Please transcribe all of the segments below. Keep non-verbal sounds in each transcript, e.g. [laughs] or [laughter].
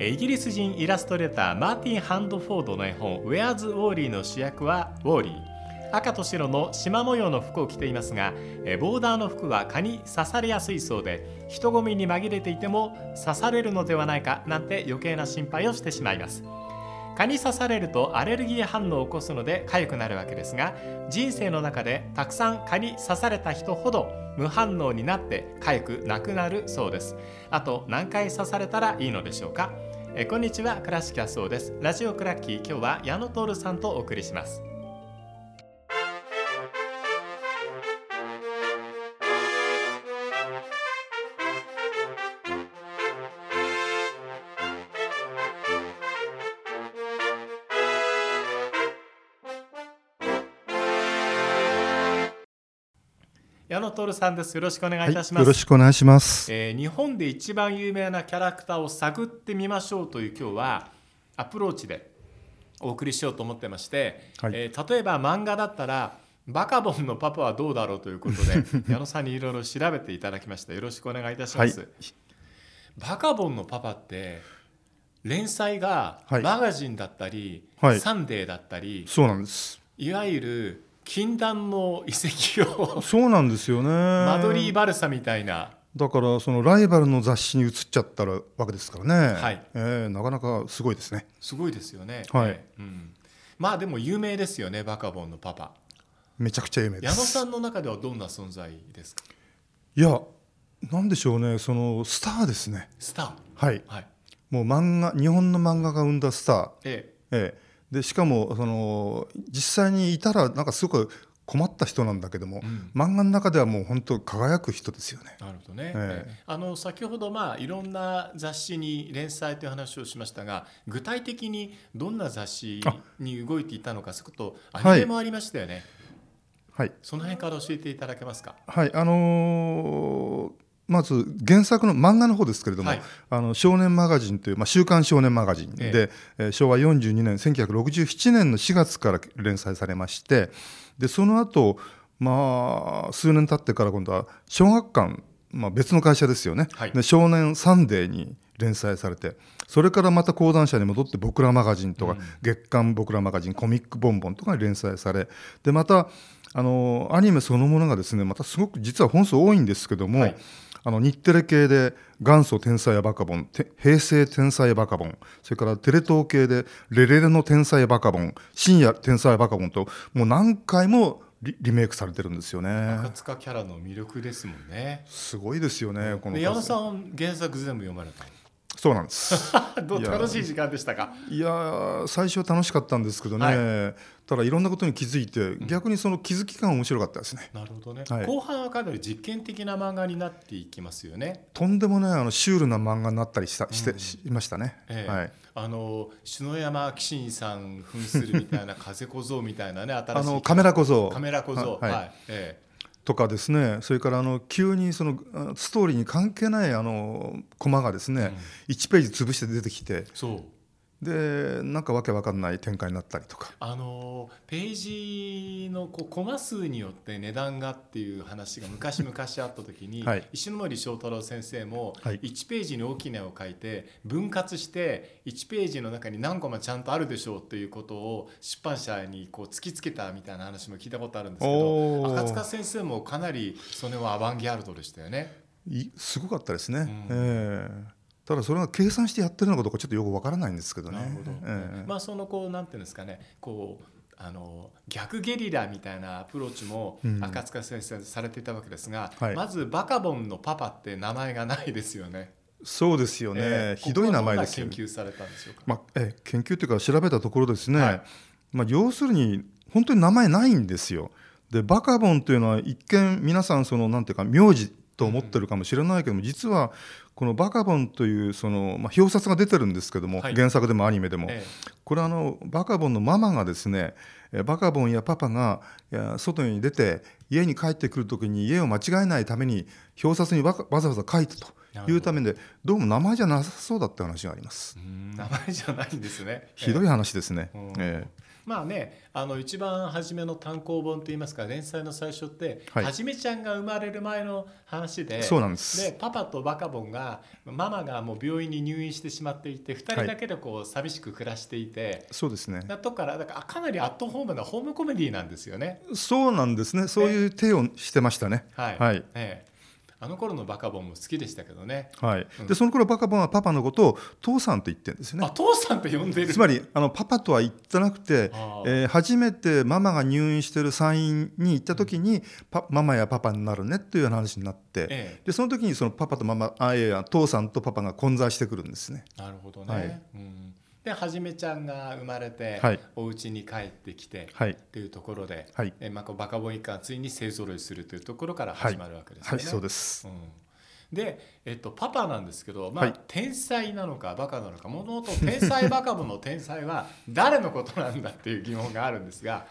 イギリス人イラストレーターマーティン・ハンドフォードの絵本「ウェアズ・ウォーリー」の主役はウォーリー。赤と白の縞模様の服を着ていますがボーダーの服は蚊に刺されやすいそうで人混みに紛れていても刺されるのではないかなんて余計な心配をしてしまいます。蚊に刺されるとアレルギー反応を起こすので痒くなるわけですが人生の中でたくさん蚊に刺された人ほど無反応になって痒くなくなるそうです。あと何回刺されたらいいのでしょうか？えこんにちは倉敷康夫です。ラジオクラッキー今日は矢野徹さんとお送りします。徹さんです。よろしくお願いいたします。はい、よろしくお願いします、えー、日本で一番有名なキャラクターを探ってみましょうという今日はアプローチでお送りしようと思ってまして、はい、えー、例えば漫画だったらバカボンのパパはどうだろうということで [laughs] 矢野さんにいろいろ調べていただきました。よろしくお願いいたします。はい、バカボンのパパって連載がマガジンだったり、サンデーだったり、そうなんです。いわゆる禁断の移籍をそうなんですよね。マドリー・バルサみたいな。だからそのライバルの雑誌に移っちゃったわけですからね、はい。えー、なかなかすごいですね。すごいですよね。はい、えー、うん、まあでも有名ですよねバカボンのパパ。めちゃくちゃ有名です。矢野さんの中ではどんな存在ですか？いやなんでしょうね。そのスターですね。スター。はい、はい、もう漫画日本の漫画が生んだスター。ええ。ええでしかもその実際にいたらなんかすごく困った人なんだけども、うん、漫画の中ではもう本当輝く人ですよね。なるほどね。えー、あの先ほどまあいろんな雑誌に連載という話をしましたが、具体的にどんな雑誌に動いていたのか、そことアニメもありましたよね。はい。その辺から教えていただけますか？はい。あのーまず原作の漫画の方ですけれども、はい、あの少年マガジンという、まあ、週刊少年マガジンで、ええ。昭和42年1967年の4月から連載されましてでその後まあ数年経ってから今度は小学館、まあ、別の会社ですよね、はい、で少年サンデーに連載されてそれからまた講談社に戻って「僕らマガジン」とか、うん、月刊僕らマガジン」「コミックボンボン」とかに連載されでまたあのアニメそのものがですねまたすごく実は本数多いんですけども、はいあの日テレ系で元祖天才バカボン平成天才バカボンそれからテレ東系でレレレの天才バカボン深夜天才バカボンともう何回もリリメイクされてるんですよね。赤塚キャラの魅力ですもんね。すごいですよねこの矢野さん原作全部読まれたそうなんです。[laughs] どう楽しい時間でしたか？いや最初は楽しかったんですけどね、はい、ただいろんなことに気づいて、逆にその気づき感面白かったですね。なるほどね、はい、後半はかなり実験的な漫画になっていきますよね。とんでもないあのシュールな漫画になったりしたして、うん、しましたね。えー、はい。あの篠山紀信さん扮するみたいな [laughs] 風小僧みたいなね新しいあのカメラ小僧。カメラ小僧。はい、はい、えーとかですねそれからあの急にそのストーリーに関係ないあのコマがですね、うん、1ページ潰して出てきてでなんかわけわかんない展開になったりとか。あのページのこうコマ数によって値段がっていう話が昔々あった時に、はい、石森章太郎先生も1ページに大きな絵を描いて分割して1ページの中に何コマちゃんとあるでしょうということを出版社にこう突きつけたみたいな話も聞いたことあるんですけど赤塚先生もかなりそれはアバンギャルドでしたよね。すごかったですね、うん、えーただそれが計算してやってるのかどうかちょっとよくわからないんですけどね。なるほど。えー、まあそのこうなんていうんですかね、こうあの逆ゲリラみたいなアプローチも赤塚先生されていたわけですが、うんはい、まずバカボンのパパって名前がないですよね。そうですよね。えー、ひどい名前ですよ、ね。研究されたんでしょうか？まあ、え研究というか調べたところですね。はい、まあ要するに本当に名前ないんですよ。でバカボンというのは一見皆さんそのなんていうか名字と思ってるかもしれないけども、実はこの「バカボン」というその、まあ、表札が出てるんですけども、はい、原作でもアニメでも、ええ、これはあのバカボンのママがですねバカボンやパパが外に出て家に帰ってくる時に家を間違えないために表札にわざわざ書いたと。いうためでどうも名前じゃなさそうだって話があります。名前じゃないんですね。ひどい話ですね。ええまあねあの一番初めの単行本といいますか連載の最初って、はい。はじめちゃんが生まれる前の話でそうなんです。でパパとバカボンがママがもう病院に入院してしまっていて2人だけでこう寂しく暮らしていて、そうですね。だとからだからかなりアットホームなホームコメディなんですよね。そうなんですね。そういう手をしてましたね。はい、はい。ええあの頃のバカボンも好きでしたけどね。はい。うん。でその頃バカボンはパパのことを父さんと言ってるんですよあね父さんと呼んでる。つまりあのパパとは言ってなくてえー初めてママが入院してる産院に行った時にパママやパパになるねっていう話になって、ええ。でその時にそのパパとママあいや父さんとパパが混在してくるんですね。なるほどね。はい。うん、ではじめちゃんが生まれて、はい。お家に帰ってきて、はい。っていうところで、はい。えまあ、バカボン一家がついに勢ぞろいするというところから始まるわけですよね。はいそうです。うん。で、えっと、パパなんですけど、まあはい。天才なのかバカなのかもともと天才バカボンの天才は [laughs] 誰のことなんだっていう疑問があるんですが、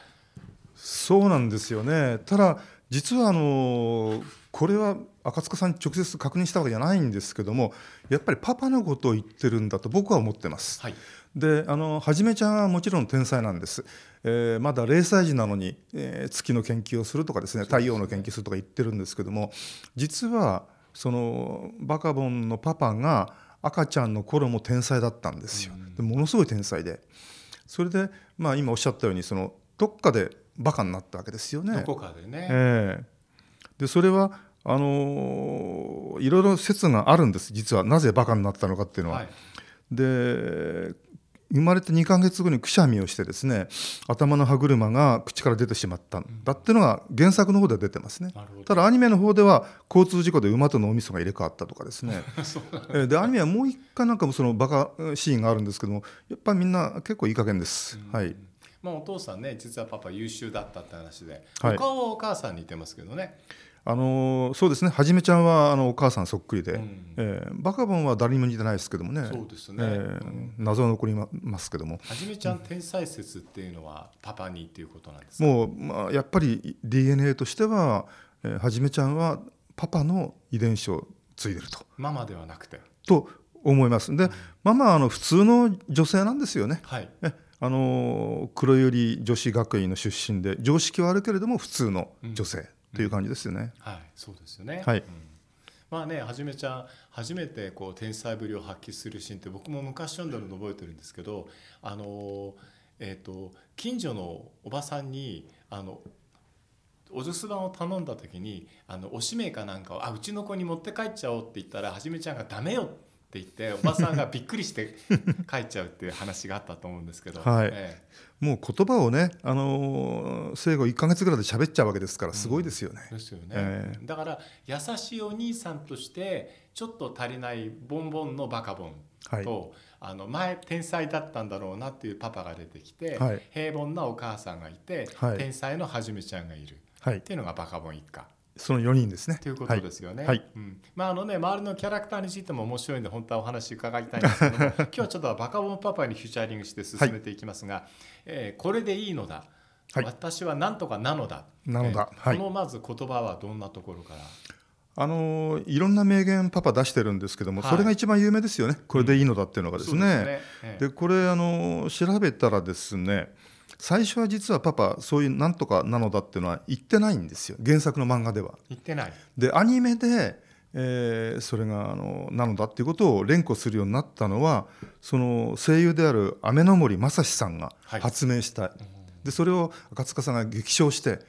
そうなんですよね。ただ実はあのこれは赤塚さんに直接確認したわけじゃないんですけどもやっぱりパパのことを言ってるんだと僕は思ってます。はい。であのはじめちゃんはもちろん天才なんです、えーまだ0歳児なのに、えー月の研究をするとかですね太陽の研究するとか言ってるんですけども実はそのバカボンのパパが赤ちゃんの頃も天才だったんですよ、でものすごい天才で。それで、まあ、今おっしゃったようにそのどっかでバカになったわけですよね。どこかでね、ええでそれはあのーいろいろ説があるんです実は。なぜバカになったのかっていうのは。はい。で生まれて2ヶ月後にくしゃみをしてですね頭の歯車が口から出てしまった。ん。だっていうのが原作の方では出てますね。ただアニメの方では交通事故で馬と脳みそが入れ替わったとかですね。[laughs] でアニメはもう一回なんかもそのバカシーンがあるんですけどもやっぱりみんな結構いい加減です。はい。まあ、お父さんね実はパパ優秀だったって話で、はい。お顔はお母さんに似てますけどね、あのーそうですね。はじめちゃんはあのお母さんそっくりで、うん。えーバカボンは誰にも似てないですけどもね。そうですね、えーうん謎は残りまますけども。はじめちゃん天才説っていうのはパパにっていうことなんですか？もう、まあ、やっぱり DNA としては、えーはじめちゃんはパパの遺伝子を継いでると。ママではなくて。と思います。で、ママはあの普通の女性なんですよね。はい。えあのー黒百合女子学院の出身で常識はあるけれども普通の女性という感じですよね。はいそうですよね。はい。うん。まあねはじめちゃん初めてこう天才ぶりを発揮するシーンって僕も昔読んだの覚えてるんですけどあのえっ、と近所のおばさんにあのお留守番を頼んだ時にあのおしめかなんかをあうちの子に持って帰っちゃおうって言ったらはじめちゃんが「ダメよ」って言っておばさんがびっくりして帰っちゃうっていう話があったと思うんですけど、はい。えもう言葉をね、あのー生後1か月ぐらいで喋っちゃうわけですからすごいですよね。えですよね、えだから優しいお兄さんとしてちょっと足りないボンボンのバカボンはい。と、あの前天才だったんだろうなっていうパパが出てきて、はい。平凡なお母さんがいて、はい。天才のはじめちゃんがいる。っはい、ていうのがバカボン一家その4人ですね。ということですよね。はい。うん。まああのね周りのキャラクターについても面白いんで本当はお話伺いたいんですけども今日はちょっとバカボンパパにフューチャーリングして進めていきますが、えーこれでいいのだ、はい。私は何とかなのだ。なのだ。えーはい。このまず言葉はどんなところから？あのーいろんな名言パパ出してるんですけども、はい。それが一番有名ですよね。これでいいのだっていうのがですね。そうええ。でこれあの調べたらですね最初は実はパパそういうなんとかなのだっていうのは言ってないんですよ。原作の漫画では。言ってない。でアニメで、えーそれがあのなのだっていうことを連呼するようになったのはその声優である雨の森正史さんがはい。発明した、でそれを赤塚さんが激唱して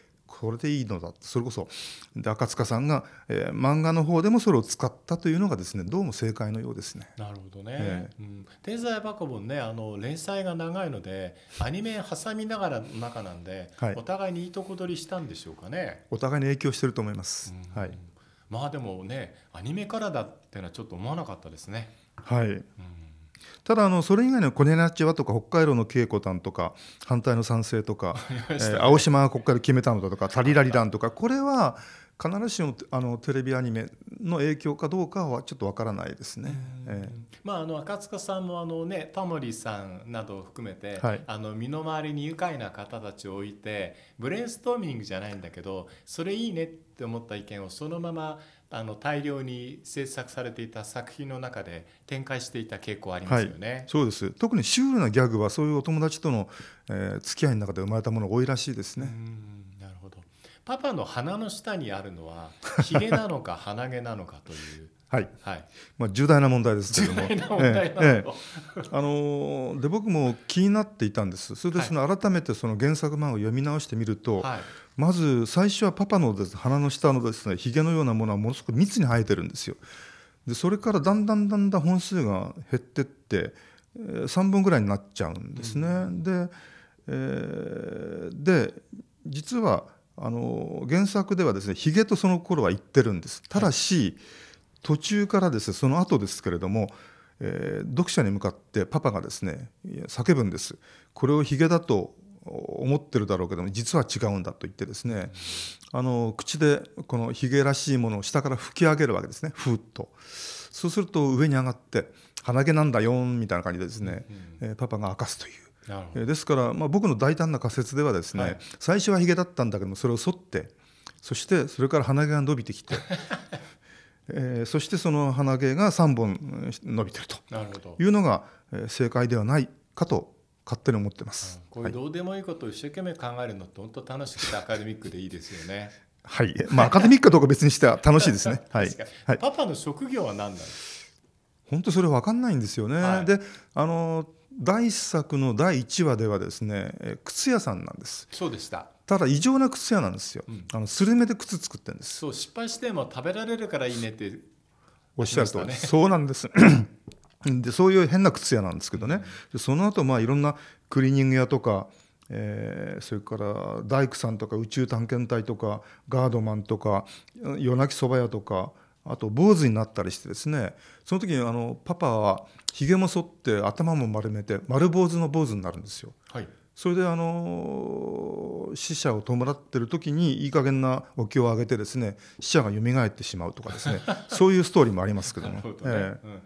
これでいいのだ。それこそで赤塚さんが、えー漫画の方でもそれを使ったというのがですねどうも正解のようですね。なるほどね、えうん、天才バカボンねあの連載が長いのでアニメ挟みながらの中なんで、はい。お互いにいいとこ取りしたんでしょうかね。お互いに影響してると思います。うん。はい。まあでもねアニメからだってのはちょっと思わなかったですね。はい。うんただあのそれ以外のコネナチはとか北海道の稽古団とか反対の賛成とか、えー青島がここから決めたのだとかタリラリ団とかこれは必ずしもあのテレビアニメの影響かどうかはちょっとわからないですね。えー、まああの赤塚さんもあのねタモリさんなどを含めて、はい、あの身の回りに愉快な方たちを置いてブレインストーミングじゃないんだけどそれいいねって思った意見をそのままあの大量に制作されていた作品の中で展開していた傾向ありますよね、はい、そうです。特にシュールなギャグはそういうお友達との、えー、付き合いの中で生まれたものが多いらしいですね。なるほどパパの鼻の下にあるのは [laughs] ひげなのか鼻毛なのかという。はい、はい、まあ重大な問題ですけども、ええあのー、で僕も気になっていたんです。それでその改めてその原作漫画を読み直してみると、はい、まず最初はパパのです。鼻の下のですねひげのようなものはものすごく密に生えてるんですよ。でそれからだんだんだんだん本数が減ってって、えー、3本ぐらいになっちゃうんですね。うん、で,、えー、で実はあの原作ではですねひげとその頃は言ってるんです。ただし、はい途中からですねその後ですけれども、えー、読者に向かってパパがですね叫ぶんですこれをヒゲだと思ってるだろうけども実は違うんだと言ってですねあの口でこのヒゲらしいものを下から吹き上げるわけですねふーっとそうすると上に上がって鼻毛なんだよみたいな感じでですね、うん、えー、パパが明かすという。えー、ですから、まあ、僕の大胆な仮説ではですね、はい、最初はヒゲだったんだけどもそれを剃ってそしてそれから鼻毛が伸びてきて [laughs] えー、そしてその鼻毛が3本伸びてると。いうのが正解ではないかと勝手に思ってます、うん、こういうどうでもいいことを一生懸命考えるのって本当楽しくてアカデミックでいいですよね。はい、まあアカデミックかどうか別にしては楽しいですね。[laughs] はい。はい、パパの職業は何なん本当それ分かんないんですよね。はい、で、あの第一作の第1話ではですね、靴屋さんなんです。そうでした。ただ異常な靴屋なんですよ、うん、あのスルメで靴作ってるんです。そう失敗しても食べられるからいいねっておっしゃると、ね、そうなんです。[clears throat] でそういう変な靴屋なんですけどね、でその後まあいろんなクリーニング屋とか、えー、それから大工さんとか宇宙探検隊とかガードマンとか夜泣きそば屋とかあと坊主になったりしてですねその時にあのパパはひげも剃って頭も丸めて丸坊主の坊主になるんですよ。はい。それであの死者を弔ってる時にいい加減なお経をあげてですね死者が蘇ってしまうとかですね [laughs] そういうストーリーもありますけども。ね。ええ。うん。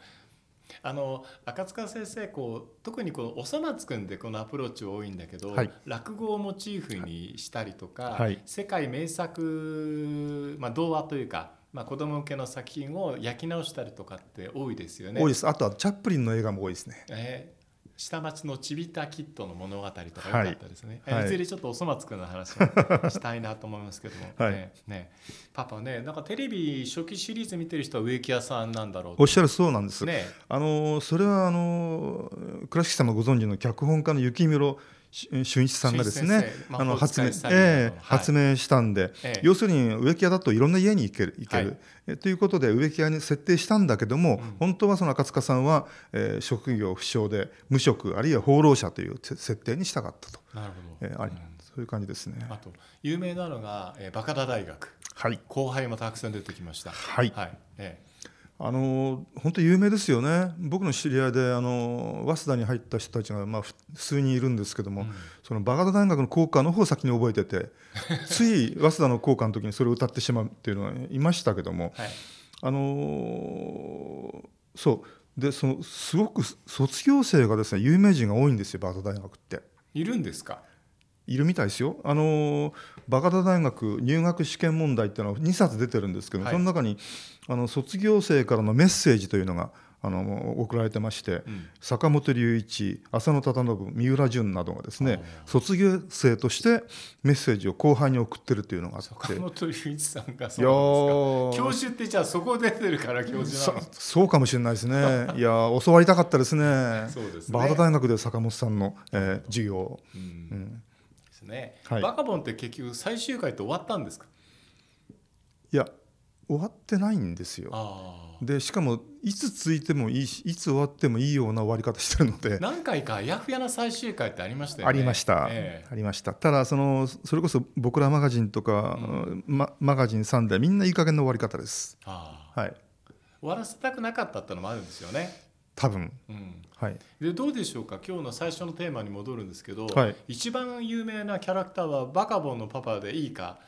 あの赤塚先生こう特にこのおそ松くんでこのアプローチ多いんだけど、はい、落語をモチーフにしたりとか、はい、世界名作、まあ、童話というか、まあ、子供向けの作品を焼き直したりとかって多いですよね。多いです。あとはチャップリンの映画も多いですね。えー下町のちびたキットの物語とか良かったですね、はい、いずれちょっとおそ松くんの話をしたいなと思いますけども、はい、ねね。パパねなんかテレビ初期シリーズ見てる人は植木屋さんなんだろうおっしゃるそうなんです、ね、あのそれはあの倉敷様ご存知の脚本家の雪室俊一さんがですね、あの発明、えー、発明したんで、え要するに植木屋だといろんな家に行ける行ける、はい、ということで植木屋に設定したんだけども、うん、本当はその赤塚さんは、えー、職業不詳で無職あるいは放浪者という設定にしたかったと。なるほど。えー、あり、うん、そういう感じですね。あと有名なのが、えー、バカダ大学。はい。後輩もたくさん出てきました。はい。はい。えーあの本当有名ですよね。僕の知り合いであの早稲田に入った人たちが、まあ、数人いるんですけども、うん、そのバガダ大学の校歌の方を先に覚えてて [laughs] つい早稲田の校歌の時にそれを歌ってしまうっていうのはいましたけども、はい、あのそう。でそのすごく卒業生がですね有名人が多いんですよバガダ大学って。いるんですか？いるみたいですよ。あのバガダ大学入学試験問題っていうのは2冊出てるんですけど、はい、その中にあの卒業生からのメッセージというのがあの送られてまして、うん、坂本龍一浅野忠信三浦淳などがですね卒業生としてメッセージを後輩に送ってるというのがあって。坂本龍一さんがそう教授ってじゃあそこ出てるから教授そうかもしれないですね。いや教わりたかったですね。[laughs] そうですね。バーダ大学で坂本さんの、えー、授業、うん、うんですね、はい、バカボンって結局最終回って終わったんですか？いや終わってないんですよ。でしかもいつついてもいいしいつ終わってもいいような終わり方してるので。何回かやふやな最終回ってありましたよね。ありました、えー、ありました。ただそのそれこそ僕らマガジンとか、うん。ま、マガジン3でみんないい加減な終わり方です。はい。終わらせたくなかったってのもあるんですよね多分、うん、はい、でどうでしょうか？今日の最初のテーマに戻るんですけど、はい、一番有名なキャラクターはバカボンのパパでいいか？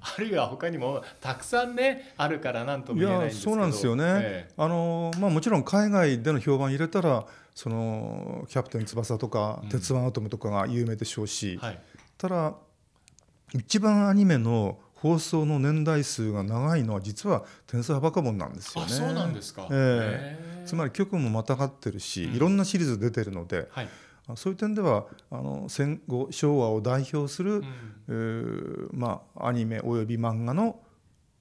あるいは他にもたくさんねあるから何とも言えないんですけど。そうなんですよね、ええ。あのまあ、もちろん海外での評判入れたらそのキャプテン翼とか、うん。鉄腕アトムとかが有名でしょうし、はい。ただ一番アニメの放送の年代数が長いのは実は「天才バカボン」なんですよね。あそうなんですか、ええ。つまり局もまたがってるし、うんいろんなシリーズ出てるのではい、あそういう点ではあの戦後昭和を代表する、うん。えーまあ、アニメおよび漫画の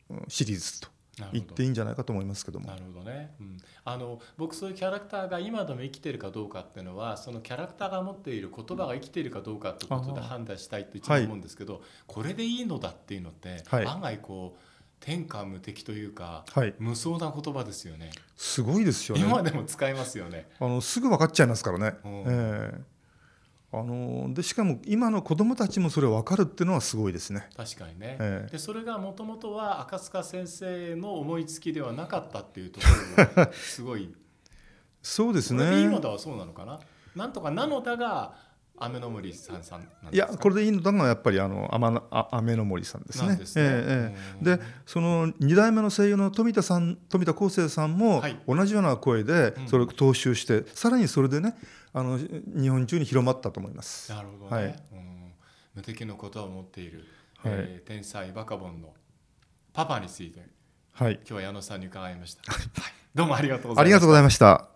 うんシリーズと言っていいんじゃないかと思いますけども。な。るほどね、うん、あの僕そういうキャラクターが今でも生きてるかどうかっていうのはそのキャラクターが持っている言葉が生きているかどうかってことで判断したいと一番思うんですけど、これでいいのだっていうのって、はい。案外こう天下無敵というかはい、無双な言葉ですよね。すごいですよね。今でも使えますよね。あのすぐ分かっちゃいますからね。うん。ええあのでしかも今の子供たちもそれ分かるっていうのはすごいですね。確かにね、ええでそれがもともとは赤塚先生の思いつきではなかったっていうところがすごい [laughs] そうですこれでいいのね。だはそうなのかな？なんとかなのだが雨の森さんさんいやこれでいいのだがやっぱりあの天のあ雨の森さんですね。ですね。ええでその2代目の声優の富田さん富田康生さんもはい。同じような声でうん。それを踏襲して、さらにそれでねあの日本中に広まったと思います。なるほどね、はい。うん。無敵のことを持っている、はい。えー天才バカボンのパパについてはい、今日は矢野さんに伺いました、はい、どうもありがとうございました。ありがとうございました。